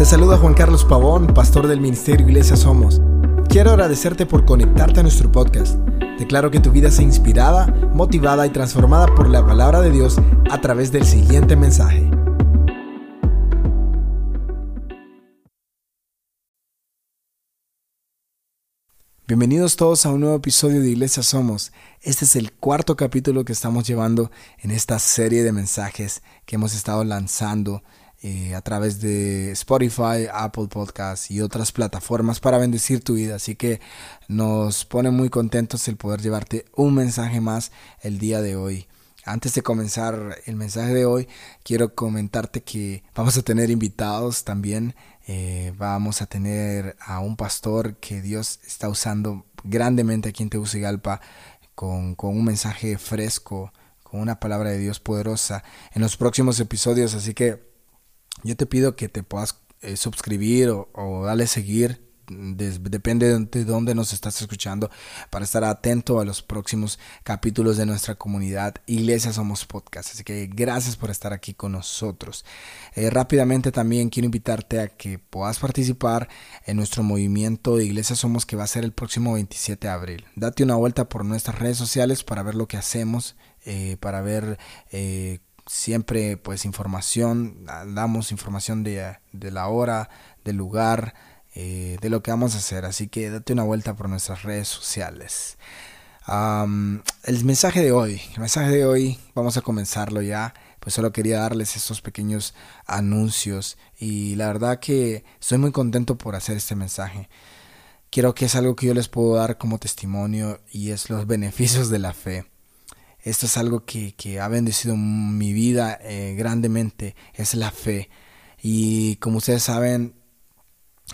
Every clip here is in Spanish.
Te saluda Juan Carlos Pavón, pastor del Ministerio Iglesia Somos. Quiero agradecerte por conectarte a nuestro podcast. Declaro que tu vida sea inspirada, motivada y transformada por la palabra de Dios a través del siguiente mensaje. Bienvenidos todos a un nuevo episodio de Iglesia Somos. Este es el cuarto capítulo que estamos llevando en esta serie de mensajes que hemos estado lanzando eh, a través de Spotify, Apple Podcasts y otras plataformas para bendecir tu vida. Así que nos pone muy contentos el poder llevarte un mensaje más el día de hoy. Antes de comenzar el mensaje de hoy, quiero comentarte que vamos a tener invitados también. Eh, vamos a tener a un pastor que Dios está usando grandemente aquí en Tegucigalpa con, con un mensaje fresco, con una palabra de Dios poderosa en los próximos episodios. Así que yo te pido que te puedas eh, suscribir o, darle seguir depende de dónde nos estás escuchando para estar atento a los próximos capítulos de nuestra comunidad Iglesia Somos Podcast. Así que gracias por estar aquí con nosotros. Eh, rápidamente también quiero invitarte a que puedas participar en nuestro movimiento de Iglesia Somos que va a ser el próximo 27 de abril. Date una vuelta por nuestras redes sociales para ver lo que hacemos, eh, para ver siempre pues información, damos información de, la hora, del lugar, eh, de lo que vamos a hacer. Así que date una vuelta por nuestras redes sociales. el mensaje de hoy, el mensaje de hoy, vamos a comenzarlo ya. Pues solo quería darles estos pequeños anuncios y la verdad que estoy muy contento por hacer este mensaje. Quiero que es algo que yo les puedo dar como testimonio y es los beneficios de la fe. Esto es algo que, ha bendecido mi vida eh, grandemente, es la fe. Y como ustedes saben,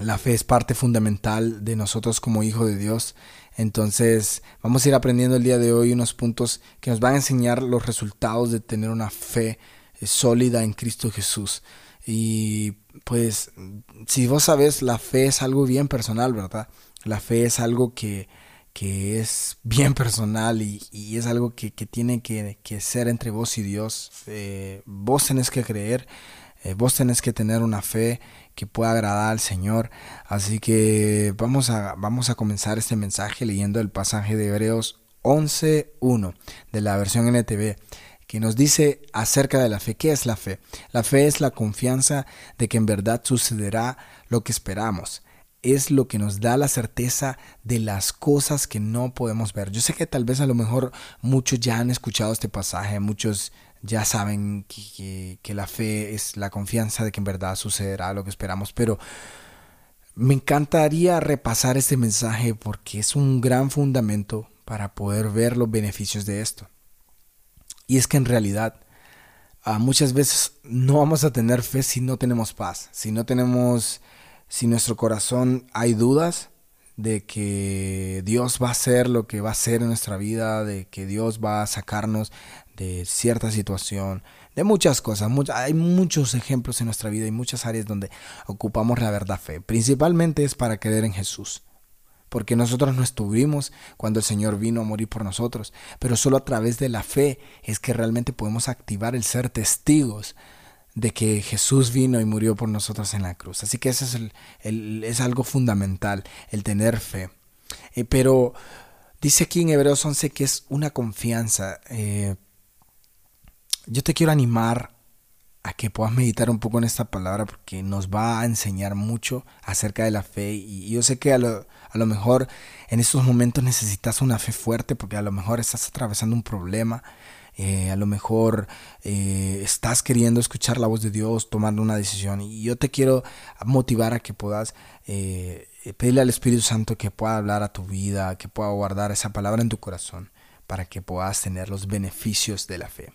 la fe es parte fundamental de nosotros como hijos de Dios. Entonces vamos a ir aprendiendo el día de hoy unos puntos que nos van a enseñar los resultados de tener una fe eh, sólida en Cristo Jesús. Y pues si vos sabes, la fe es algo bien personal, ¿verdad? La fe es algo que, que es bien personal y, es algo que, tiene que, ser entre vos y Dios. Eh, vos tenés que creer, eh, vos tenés que tener una fe que pueda agradar al Señor. Así que vamos a, vamos a comenzar este mensaje leyendo el pasaje de Hebreos 11.1 de la versión NTV que nos dice acerca de la fe. ¿Qué es la fe? La fe es la confianza de que en verdad sucederá lo que esperamos es lo que nos da la certeza de las cosas que no podemos ver. Yo sé que tal vez a lo mejor muchos ya han escuchado este pasaje, muchos ya saben que, la fe es la confianza de que en verdad sucederá lo que esperamos, pero me encantaría repasar este mensaje porque es un gran fundamento para poder ver los beneficios de esto. Y es que en realidad ah, muchas veces no vamos a tener fe si no tenemos paz, si no tenemos si nuestro corazón hay dudas de que Dios va a hacer lo que va a hacer en nuestra vida, de que Dios va a sacarnos de cierta situación, de muchas cosas. hay muchos ejemplos en nuestra vida y muchas áreas donde ocupamos la verdad fe. Principalmente es para creer en Jesús. Porque nosotros no estuvimos cuando el Señor vino a morir por nosotros, pero solo a través de la fe es que realmente podemos activar el ser testigos de que Jesús vino y murió por nosotros en la cruz. Así que eso es, el, es algo fundamental, el tener fe. Eh, pero dice aquí en Hebreos 11 que es una confianza. Eh, yo te quiero animar a que puedas meditar un poco en esta palabra porque nos va a enseñar mucho acerca de la fe y yo sé que a lo, a lo mejor en estos momentos necesitas una fe fuerte porque a lo mejor estás atravesando un problema, eh, a lo mejor eh, estás queriendo escuchar la voz de Dios, tomando una decisión. Y yo te quiero motivar a que puedas eh, pedirle al Espíritu Santo que pueda hablar a tu vida, que pueda guardar esa palabra en tu corazón, para que puedas tener los beneficios de la fe.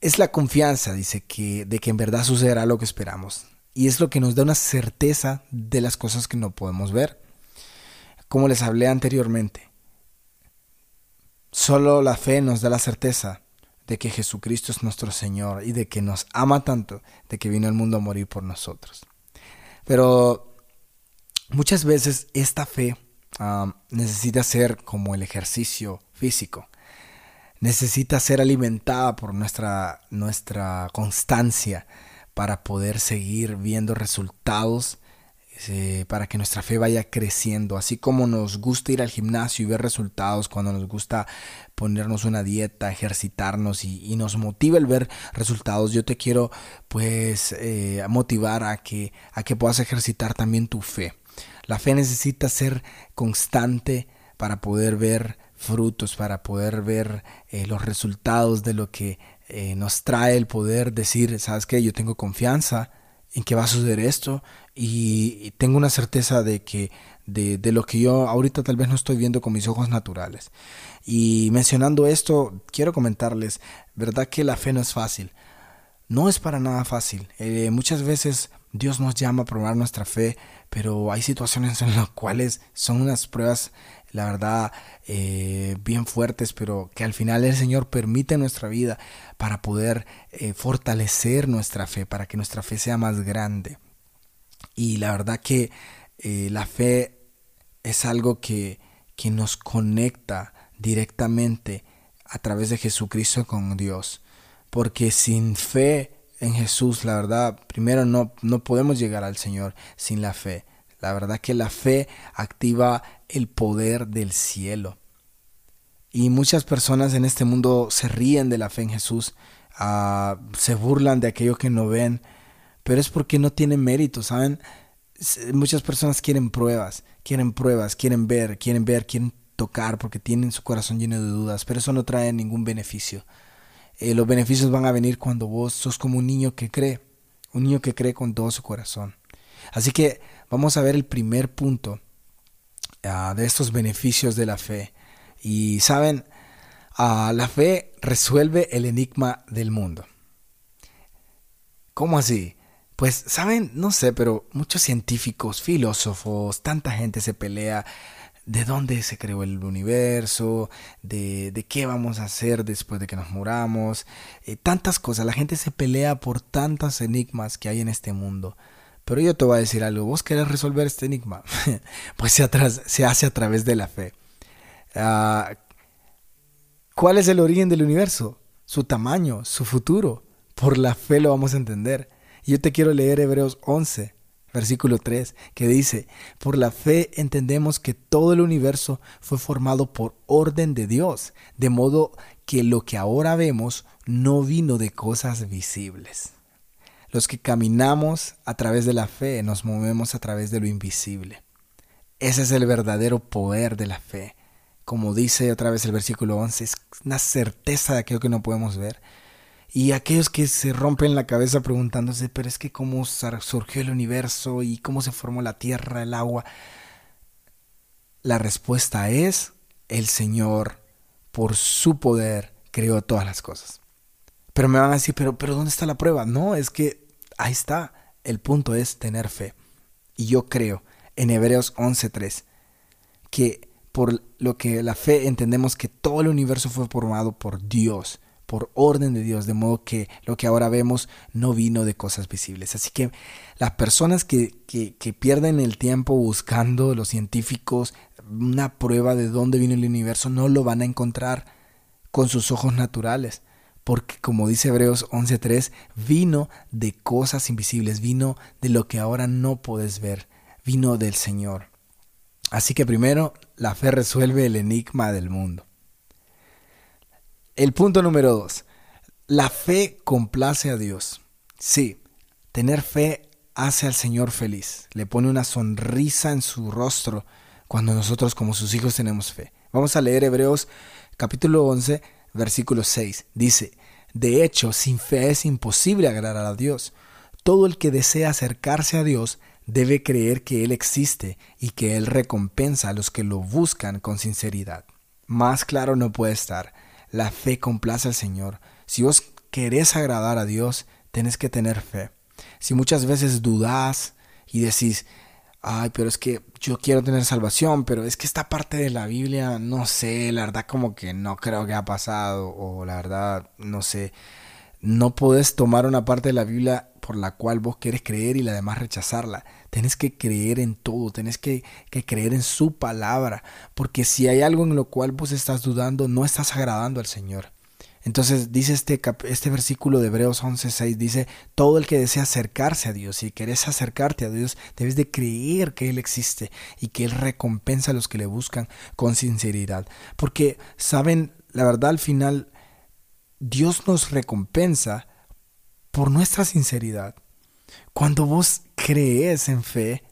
Es la confianza, dice, que, de que en verdad sucederá lo que esperamos. Y es lo que nos da una certeza de las cosas que no podemos ver. Como les hablé anteriormente, Solo la fe nos da la certeza de que Jesucristo es nuestro Señor y de que nos ama tanto, de que vino al mundo a morir por nosotros. Pero muchas veces esta fe necesita ser como el ejercicio físico. Necesita ser alimentada por nuestra, nuestra constancia para poder seguir viendo resultados eh, para que nuestra fe vaya creciendo, así como nos gusta ir al gimnasio y ver resultados, cuando nos gusta ponernos una dieta, ejercitarnos y, nos motiva el ver resultados, yo te quiero pues eh, motivar a que, a que puedas ejercitar también tu fe. La fe necesita ser constante para poder ver frutos, para poder ver eh, los resultados de lo que nos trae el poder decir, sabes que yo tengo confianza en que va a suceder esto y tengo una certeza de que de, de, lo que yo ahorita tal vez no estoy viendo con mis ojos naturales. Y mencionando esto, quiero comentarles, verdad que la fe no es fácil. No es para nada fácil. Eh, muchas veces Dios nos llama a probar nuestra fe, pero hay situaciones en las cuales son unas pruebas, la verdad, eh, bien fuertes, pero que al final el Señor permite nuestra vida para poder eh, fortalecer nuestra fe, para que nuestra fe sea más grande. Y la verdad que eh, la fe es algo que, que nos conecta directamente a través de Jesucristo con Dios. Porque sin fe en Jesús, la verdad, primero no, no podemos llegar al Señor sin la fe. La verdad que la fe activa el poder del cielo. Y muchas personas en este mundo se ríen de la fe en Jesús, ah, se burlan de aquello que no ven, pero es porque no tiene mérito, ¿saben? Muchas personas quieren pruebas, quieren pruebas, quieren ver, quieren ver, quieren tocar porque tienen su corazón lleno de dudas, pero eso no trae ningún beneficio. Eh, los beneficios van a venir cuando vos sos como un niño que cree, un niño que cree con todo su corazón. Así que vamos a ver el primer punto ah, de estos beneficios de la fe. Y saben, ah, la fe resuelve el enigma del mundo. ¿Cómo así? Pues, saben, no sé, pero muchos científicos, filósofos, tanta gente se pelea de dónde se creó el universo, de, de qué vamos a hacer después de que nos muramos, eh, tantas cosas. La gente se pelea por tantos enigmas que hay en este mundo. Pero yo te voy a decir algo, vos querés resolver este enigma, pues se, se, hace a través de la fe. Ah, ¿Cuál es el origen del universo? Su tamaño, su futuro. Por la fe lo vamos a entender yo te quiero leer Hebreos 11, versículo 3, que dice, por la fe entendemos que todo el universo fue formado por orden de Dios, de modo que lo que ahora vemos no vino de cosas visibles. Los que caminamos a través de la fe nos movemos a través de lo invisible. Ese es el verdadero poder de la fe. Como dice otra vez el versículo 11, es una certeza de aquello que no podemos ver y aquellos que se rompen la cabeza preguntándose, pero es que cómo surgió el universo y cómo se formó la tierra, el agua. La respuesta es, el Señor, por su poder, creó todas las cosas. Pero me van a decir, pero, pero ¿dónde está la prueba? No, es que ahí está. El punto es tener fe. Y yo creo en Hebreos 11.3 que por lo que la fe entendemos que todo el universo fue formado por Dios por orden de Dios, de modo que lo que ahora vemos no vino de cosas visibles. Así que las personas que, que, pierden el tiempo buscando los científicos una prueba de dónde vino el universo no lo van a encontrar con sus ojos naturales. Porque como dice Hebreos 11.3, vino de cosas invisibles, vino de lo que ahora no puedes ver, vino del Señor. Así que primero, la fe resuelve el enigma del mundo. El punto número dos. La fe complace a Dios. Sí, tener fe hace al Señor feliz. Le pone una sonrisa en su rostro cuando nosotros como sus hijos tenemos fe. Vamos a leer Hebreos capítulo 11, versículo 6. Dice, de hecho, sin fe es imposible agradar a Dios. Todo el que desea acercarse a Dios debe creer que Él existe y que Él recompensa a los que lo buscan con sinceridad. Más claro no puede estar. La fe complace al Señor. Si vos querés agradar a Dios, tenés que tener fe. Si muchas veces dudás y decís, ay, pero es que yo quiero tener salvación, pero es que esta parte de la Biblia, no sé, la verdad como que no creo que ha pasado, o la verdad, no sé, no puedes tomar una parte de la Biblia por la cual vos querés creer y la demás rechazarla. Tenés que creer en todo, tenés que, que, creer en su palabra, porque si hay algo en lo cual vos estás dudando, no estás agradando al Señor. Entonces dice este, este versículo de Hebreos 11:6, dice, todo el que desea acercarse a Dios, si querés acercarte a Dios, debes de creer que Él existe y que Él recompensa a los que le buscan con sinceridad. Porque, saben, la verdad al final, Dios nos recompensa por nuestra sinceridad. Cuando vos crees en fe,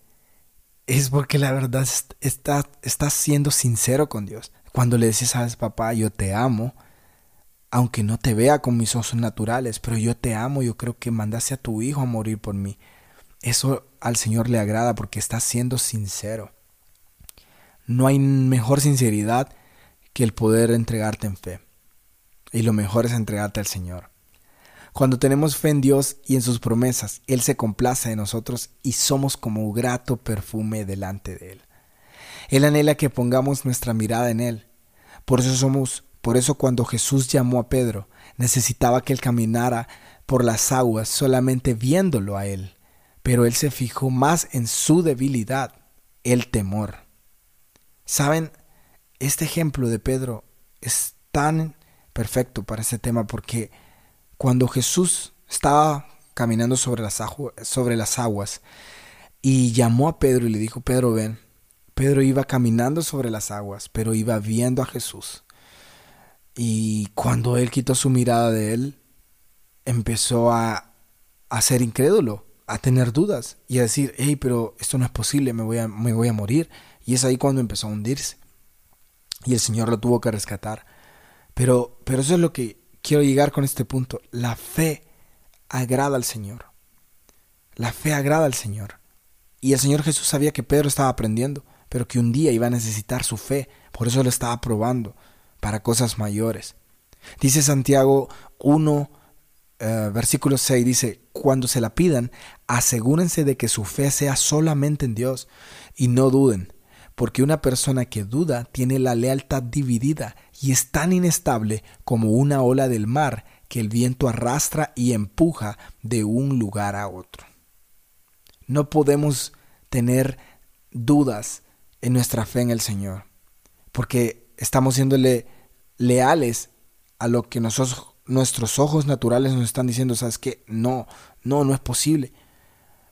es porque la verdad está, estás siendo sincero con Dios. Cuando le dices, sabes, papá, yo te amo, aunque no te vea con mis ojos naturales, pero yo te amo, yo creo que mandaste a tu hijo a morir por mí. Eso al Señor le agrada porque estás siendo sincero. No hay mejor sinceridad que el poder entregarte en fe. Y lo mejor es entregarte al Señor. Cuando tenemos fe en Dios y en sus promesas, Él se complace de nosotros y somos como grato perfume delante de Él. Él anhela que pongamos nuestra mirada en Él. Por eso somos por eso cuando Jesús llamó a Pedro, necesitaba que él caminara por las aguas solamente viéndolo a él, pero él se fijó más en su debilidad, el temor. Saben, este ejemplo de Pedro es tan perfecto para este tema porque cuando Jesús estaba caminando sobre las, sobre las aguas y llamó a Pedro y le dijo, Pedro, ven, Pedro iba caminando sobre las aguas, pero iba viendo a Jesús. Y cuando él quitó su mirada de él, empezó a, a ser incrédulo, a tener dudas y a decir, hey, pero esto no es posible, me voy, a, me voy a morir. Y es ahí cuando empezó a hundirse. Y el Señor lo tuvo que rescatar. Pero, pero eso es lo que quiero llegar con este punto. La fe agrada al Señor. La fe agrada al Señor. Y el Señor Jesús sabía que Pedro estaba aprendiendo, pero que un día iba a necesitar su fe. Por eso lo estaba probando para cosas mayores. Dice Santiago 1, eh, versículo 6, dice, cuando se la pidan, asegúrense de que su fe sea solamente en Dios y no duden, porque una persona que duda tiene la lealtad dividida y es tan inestable como una ola del mar que el viento arrastra y empuja de un lugar a otro. No podemos tener dudas en nuestra fe en el Señor, porque estamos siéndole leales a lo que nuestros ojos naturales nos están diciendo, sabes que no, no, no es posible.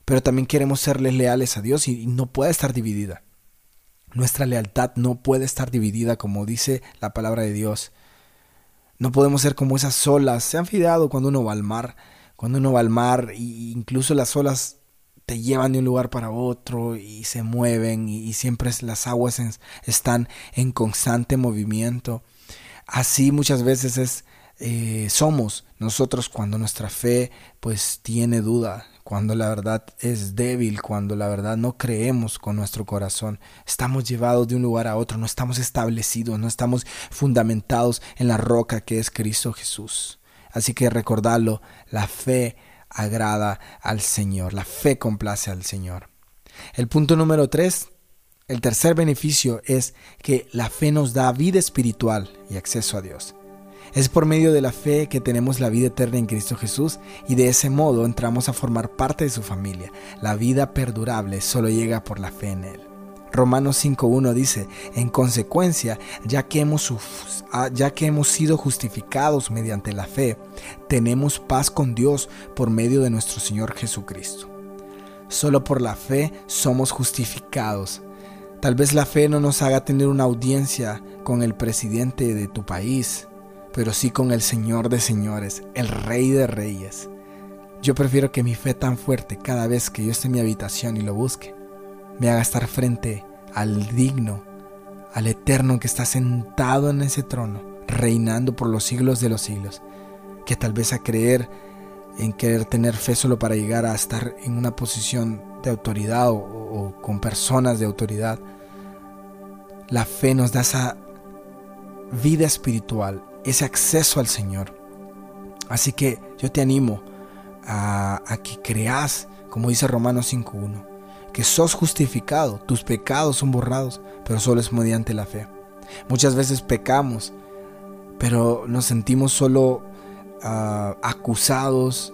Pero también queremos serles leales a Dios y no puede estar dividida. Nuestra lealtad no puede estar dividida como dice la palabra de Dios. No podemos ser como esas olas. Se han fidado cuando uno va al mar. Cuando uno va al mar, e incluso las olas te llevan de un lugar para otro y se mueven y, siempre las aguas están en constante movimiento. Así muchas veces es, eh, somos nosotros cuando nuestra fe pues tiene duda, cuando la verdad es débil, cuando la verdad no creemos con nuestro corazón. Estamos llevados de un lugar a otro, no estamos establecidos, no estamos fundamentados en la roca que es Cristo Jesús. Así que recordarlo, la fe agrada al Señor, la fe complace al Señor. El punto número tres el tercer beneficio es que la fe nos da vida espiritual y acceso a Dios. Es por medio de la fe que tenemos la vida eterna en Cristo Jesús y de ese modo entramos a formar parte de su familia. La vida perdurable solo llega por la fe en Él. Romanos 5.1 dice, en consecuencia, ya que, hemos, ah, ya que hemos sido justificados mediante la fe, tenemos paz con Dios por medio de nuestro Señor Jesucristo. Solo por la fe somos justificados Tal vez la fe no nos haga tener una audiencia con el presidente de tu país, pero sí con el Señor de señores, el Rey de reyes. Yo prefiero que mi fe tan fuerte cada vez que yo esté en mi habitación y lo busque, me haga estar frente al digno, al eterno que está sentado en ese trono, reinando por los siglos de los siglos, que tal vez a creer en querer tener fe solo para llegar a estar en una posición de autoridad o, con personas de autoridad, la fe nos da esa vida espiritual, ese acceso al Señor. Así que yo te animo a, que creas, como dice Romanos 5.1, que sos justificado, tus pecados son borrados, pero solo es mediante la fe. Muchas veces pecamos, pero nos sentimos solo ah, acusados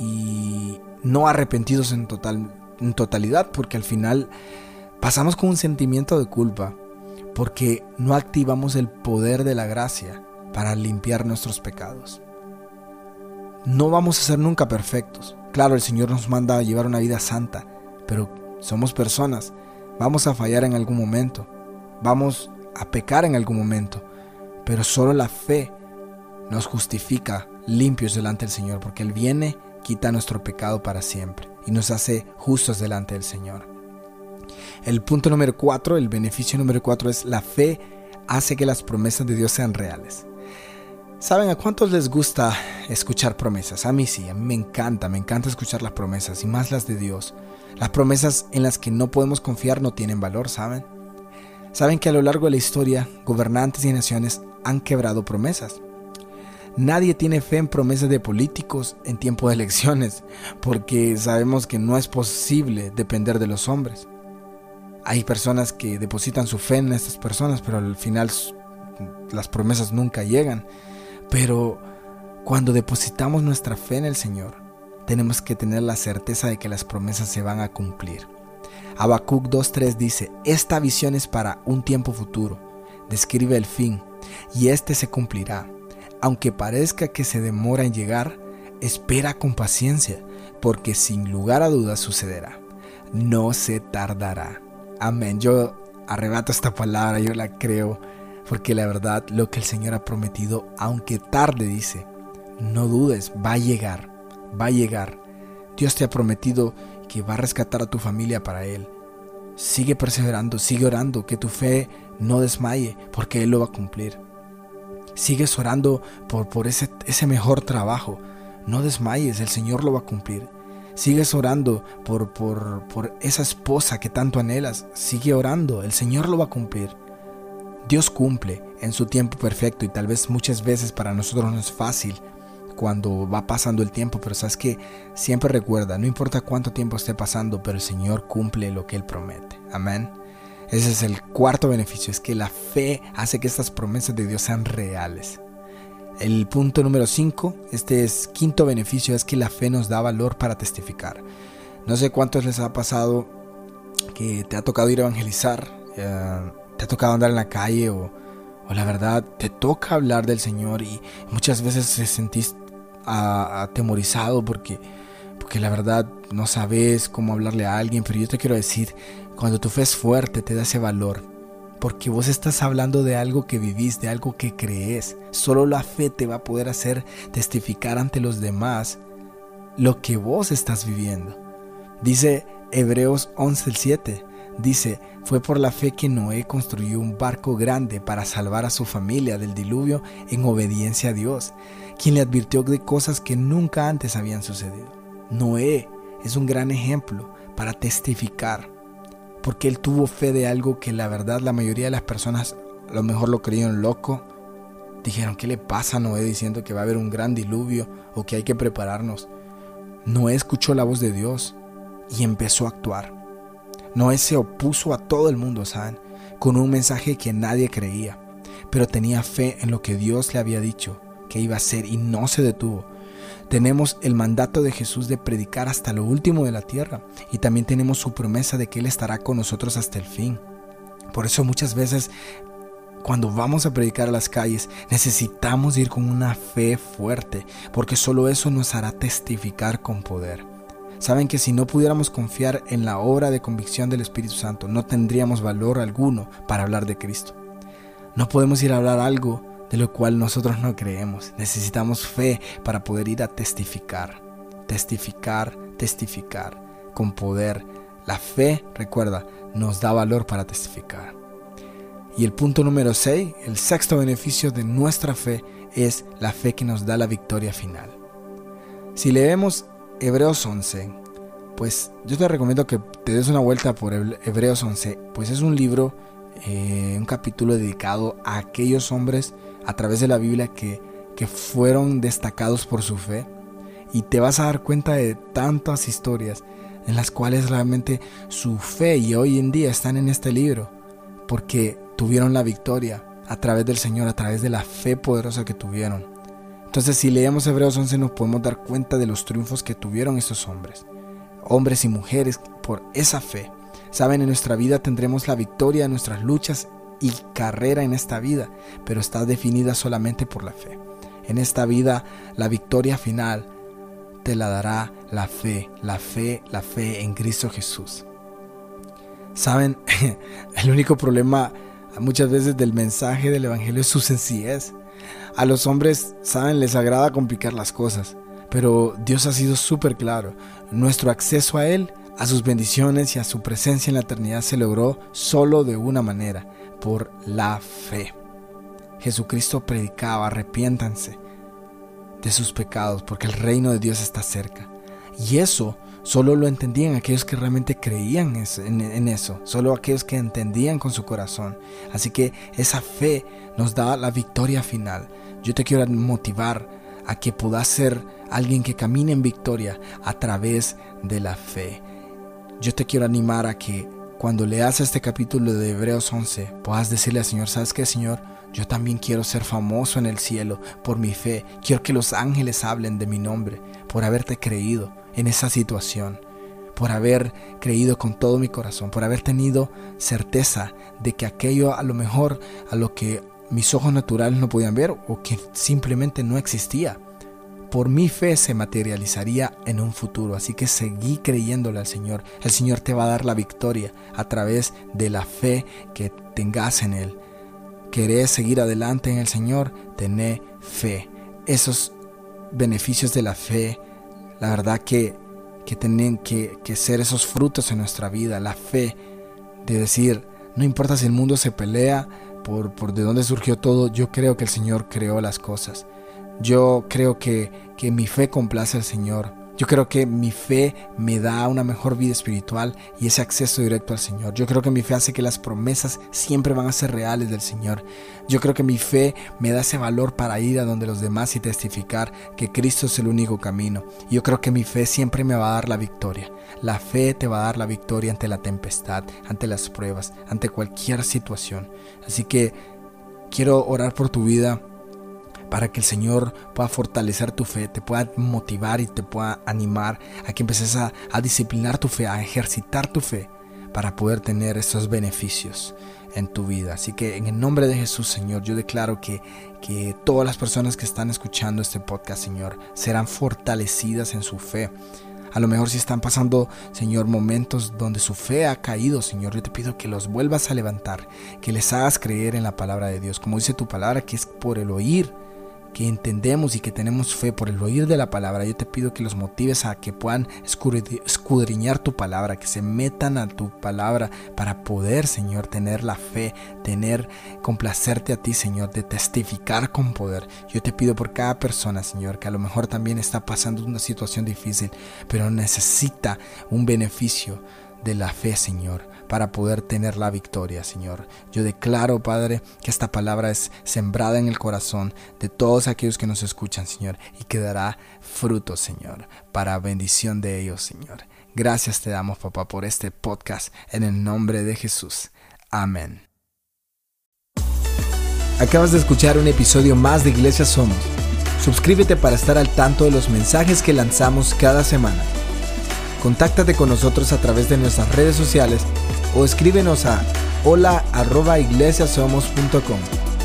y no arrepentidos en, total, en totalidad, porque al final pasamos con un sentimiento de culpa porque no activamos el poder de la gracia para limpiar nuestros pecados. No vamos a ser nunca perfectos. Claro, el Señor nos manda a llevar una vida santa, pero somos personas. Vamos a fallar en algún momento. Vamos a pecar en algún momento. Pero solo la fe nos justifica limpios delante del Señor, porque Él viene, quita nuestro pecado para siempre y nos hace justos delante del Señor. El punto número cuatro, el beneficio número cuatro es la fe hace que las promesas de Dios sean reales. ¿Saben a cuántos les gusta escuchar promesas? A mí sí, a mí me encanta, me encanta escuchar las promesas y más las de Dios. Las promesas en las que no podemos confiar no tienen valor, ¿saben? Saben que a lo largo de la historia, gobernantes y naciones han quebrado promesas. Nadie tiene fe en promesas de políticos en tiempo de elecciones, porque sabemos que no es posible depender de los hombres. Hay personas que depositan su fe en estas personas, pero al final las promesas nunca llegan. Pero cuando depositamos nuestra fe en el Señor, tenemos que tener la certeza de que las promesas se van a cumplir. Habacuc 2.3 dice, esta visión es para un tiempo futuro, describe el fin, y este se cumplirá aunque parezca que se demora en llegar, espera con paciencia, porque sin lugar a dudas sucederá. No se tardará. Amén. Yo arrebato esta palabra, yo la creo, porque la verdad lo que el Señor ha prometido, aunque tarde, dice, no dudes, va a llegar, va a llegar. Dios te ha prometido que va a rescatar a tu familia para Él. Sigue perseverando, sigue orando, que tu fe no desmaye, porque Él lo va a cumplir. Sigues orando por, por ese, ese mejor trabajo. No desmayes, el Señor lo va a cumplir. Sigues orando por, por, por esa esposa que tanto anhelas. Sigue orando, el Señor lo va a cumplir. Dios cumple en su tiempo perfecto y tal vez muchas veces para nosotros no es fácil cuando va pasando el tiempo, pero sabes que siempre recuerda, no importa cuánto tiempo esté pasando, pero el Señor cumple lo que Él promete. Amén. Ese es el cuarto beneficio, es que la fe hace que estas promesas de Dios sean reales. El punto número 5, este es quinto beneficio, es que la fe nos da valor para testificar. No sé cuántos les ha pasado que te ha tocado ir a evangelizar, eh, te ha tocado andar en la calle o, la verdad te toca hablar del Señor y muchas veces te sentís atemorizado porque, porque la verdad no sabes cómo hablarle a alguien, pero yo te quiero decir cuando tu fe es fuerte, te da ese valor. Porque vos estás hablando de algo que vivís, de algo que crees. Solo la fe te va a poder hacer testificar ante los demás lo que vos estás viviendo. Dice Hebreos 11:7. Dice, fue por la fe que Noé construyó un barco grande para salvar a su familia del diluvio en obediencia a Dios, quien le advirtió de cosas que nunca antes habían sucedido. Noé es un gran ejemplo para testificar porque él tuvo fe de algo que la verdad la mayoría de las personas a lo mejor lo creyeron loco. Dijeron, ¿qué le pasa a Noé diciendo que va a haber un gran diluvio o que hay que prepararnos? Noé escuchó la voz de Dios y empezó a actuar. Noé se opuso a todo el mundo, ¿saben? Con un mensaje que nadie creía, pero tenía fe en lo que Dios le había dicho que iba a hacer y no se detuvo tenemos el mandato de Jesús de predicar hasta lo último de la tierra y también tenemos su promesa de que Él estará con nosotros hasta el fin. Por eso muchas veces cuando vamos a predicar a las calles necesitamos ir con una fe fuerte, porque solo eso nos hará testificar con poder. Saben que si no pudiéramos confiar en la obra de convicción del Espíritu Santo, no tendríamos valor alguno para hablar de Cristo. No podemos ir a hablar algo de lo cual nosotros no creemos. Necesitamos fe para poder ir a testificar, testificar, testificar con poder. La fe, recuerda, nos da valor para testificar. Y el punto número 6, el sexto beneficio de nuestra fe es la fe que nos da la victoria final. Si leemos Hebreos 11, pues yo te recomiendo que te des una vuelta por Hebreos 11, pues es un libro, eh, un capítulo dedicado a aquellos hombres a través de la Biblia que, que fueron destacados por su fe. Y te vas a dar cuenta de tantas historias en las cuales realmente su fe y hoy en día están en este libro, porque tuvieron la victoria a través del Señor, a través de la fe poderosa que tuvieron. Entonces si leemos Hebreos 11 nos podemos dar cuenta de los triunfos que tuvieron estos hombres, hombres y mujeres por esa fe. Saben, en nuestra vida tendremos la victoria de nuestras luchas y carrera en esta vida, pero está definida solamente por la fe. En esta vida, la victoria final te la dará la fe, la fe, la fe en Cristo Jesús. Saben, el único problema muchas veces del mensaje del Evangelio es su sencillez. A los hombres, saben, les agrada complicar las cosas, pero Dios ha sido súper claro. Nuestro acceso a Él, a sus bendiciones y a su presencia en la eternidad se logró solo de una manera, por la fe. Jesucristo predicaba, arrepiéntanse de sus pecados, porque el reino de Dios está cerca. Y eso Solo lo entendían aquellos que realmente creían en eso, solo aquellos que entendían con su corazón. Así que esa fe nos da la victoria final. Yo te quiero motivar a que puedas ser alguien que camine en victoria a través de la fe. Yo te quiero animar a que cuando leas este capítulo de Hebreos 11 puedas decirle al Señor, ¿sabes qué, Señor? Yo también quiero ser famoso en el cielo por mi fe. Quiero que los ángeles hablen de mi nombre por haberte creído en esa situación, por haber creído con todo mi corazón, por haber tenido certeza de que aquello a lo mejor a lo que mis ojos naturales no podían ver o que simplemente no existía. Por mi fe se materializaría en un futuro, así que seguí creyéndole al Señor. El Señor te va a dar la victoria a través de la fe que tengas en Él. ¿Querés seguir adelante en el Señor? Tené fe. Esos beneficios de la fe la verdad que, que tienen que, que ser esos frutos en nuestra vida, la fe de decir, no importa si el mundo se pelea por, por de dónde surgió todo, yo creo que el Señor creó las cosas. Yo creo que, que mi fe complace al Señor. Yo creo que mi fe me da una mejor vida espiritual y ese acceso directo al Señor. Yo creo que mi fe hace que las promesas siempre van a ser reales del Señor. Yo creo que mi fe me da ese valor para ir a donde los demás y testificar que Cristo es el único camino. Yo creo que mi fe siempre me va a dar la victoria. La fe te va a dar la victoria ante la tempestad, ante las pruebas, ante cualquier situación. Así que quiero orar por tu vida para que el Señor pueda fortalecer tu fe, te pueda motivar y te pueda animar a que empieces a, disciplinar tu fe, a ejercitar tu fe para poder tener esos beneficios en tu vida. Así que en el nombre de Jesús, Señor, yo declaro que, que todas las personas que están escuchando este podcast, Señor, serán fortalecidas en su fe. A lo mejor si están pasando, Señor, momentos donde su fe ha caído, Señor, yo te pido que los vuelvas a levantar, que les hagas creer en la palabra de Dios, como dice tu palabra, que es por el oír que entendemos y que tenemos fe por el oír de la palabra, yo te pido que los motives a que puedan escudriñar tu palabra, que se metan a tu palabra para poder, Señor, tener la fe, tener, complacerte a ti, Señor, de testificar con poder. Yo te pido por cada persona, Señor, que a lo mejor también está pasando una situación difícil, pero necesita un beneficio de la fe, Señor para poder tener la victoria, Señor. Yo declaro, Padre, que esta palabra es sembrada en el corazón de todos aquellos que nos escuchan, Señor, y que dará fruto, Señor, para bendición de ellos, Señor. Gracias te damos, papá, por este podcast en el nombre de Jesús. Amén. Acabas de escuchar un episodio más de Iglesia Somos. Suscríbete para estar al tanto de los mensajes que lanzamos cada semana. Contáctate con nosotros a través de nuestras redes sociales o escríbenos a hola.iglesiasomos.com.